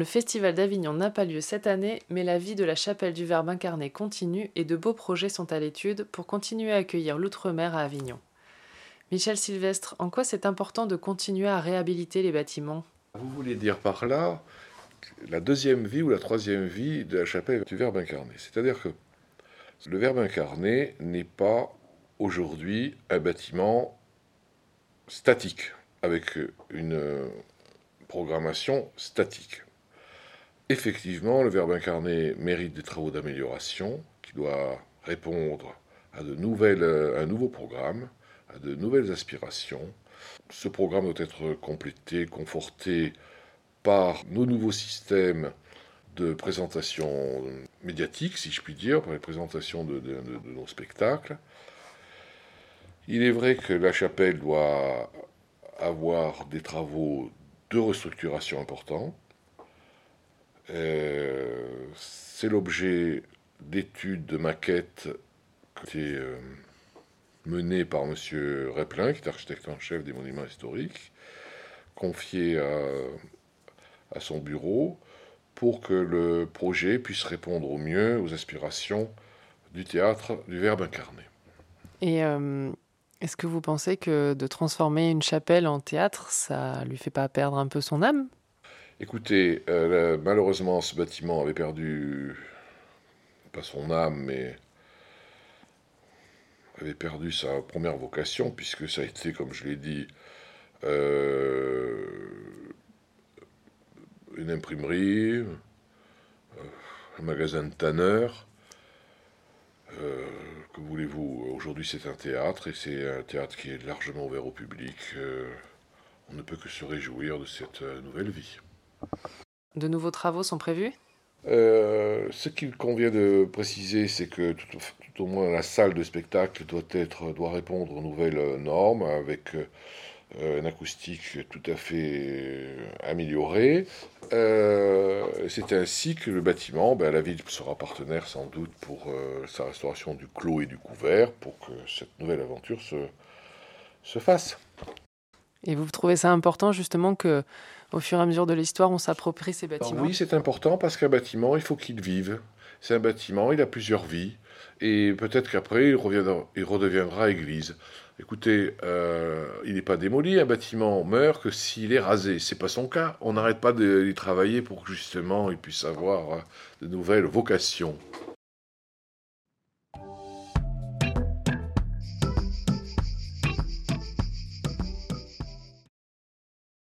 Le Festival d'Avignon n'a pas lieu cette année, mais la vie de la chapelle du Verbe incarné continue et de beaux projets sont à l'étude pour continuer à accueillir l'outre-mer à Avignon. Michel Sylvestre, en quoi c'est important de continuer à réhabiliter les bâtiments? Vous voulez dire par là la deuxième vie ou la troisième vie de la chapelle du Verbe incarné. C'est-à-dire que le Verbe incarné n'est pas aujourd'hui un bâtiment statique, avec une programmation statique. Effectivement, le Verbe incarné mérite des travaux d'amélioration qui doit répondre à, de nouvelles, un nouveau programme, à de nouvelles aspirations. Ce programme doit être complété, conforté par nos nouveaux systèmes de présentation médiatique, si je puis dire, par les présentations de, nos spectacles. Il est vrai que la chapelle doit avoir des travaux de restructuration importants. Euh, c'est l'objet d'études de maquettes qui été euh, menées par M. Replin, qui est architecte en chef des monuments historiques, confié à, à son bureau pour que le projet puisse répondre au mieux aux aspirations du théâtre du Verbe incarné. Et euh, est-ce que vous pensez que de transformer une chapelle en théâtre, ça lui fait pas perdre un peu son âme? Écoutez, euh, malheureusement, ce bâtiment avait perdu, pas son âme, mais avait perdu sa première vocation, puisque ça a été, comme je l'ai dit, euh, une imprimerie, euh, un magasin de tanneur. Euh, que voulez-vous Aujourd'hui, c'est un théâtre et c'est un théâtre qui est largement ouvert au public. Euh, on ne peut que se réjouir de cette nouvelle vie. De nouveaux travaux sont prévus? Ce qu'il convient de préciser, c'est que tout, au moins la salle de spectacle doit, répondre aux nouvelles normes avec une acoustique tout à fait améliorée. Euh, c'est ainsi que le bâtiment, ben, la ville sera partenaire sans doute pour euh, sa restauration du clos et du couvert pour que cette nouvelle aventure se fasse. Et vous trouvez ça important justement que au fur et à mesure de l'histoire, on s'approprie ces bâtiments Oui, c'est important parce qu'un bâtiment, il faut qu'il vive. C'est un bâtiment, il a plusieurs vies. Et peut-être qu'après, il, il redeviendra église. Écoutez, euh, il n'est pas démoli, un bâtiment meurt que s'il est rasé. C'est pas son cas. On n'arrête pas d'y travailler pour que justement il puisse avoir de nouvelles vocations.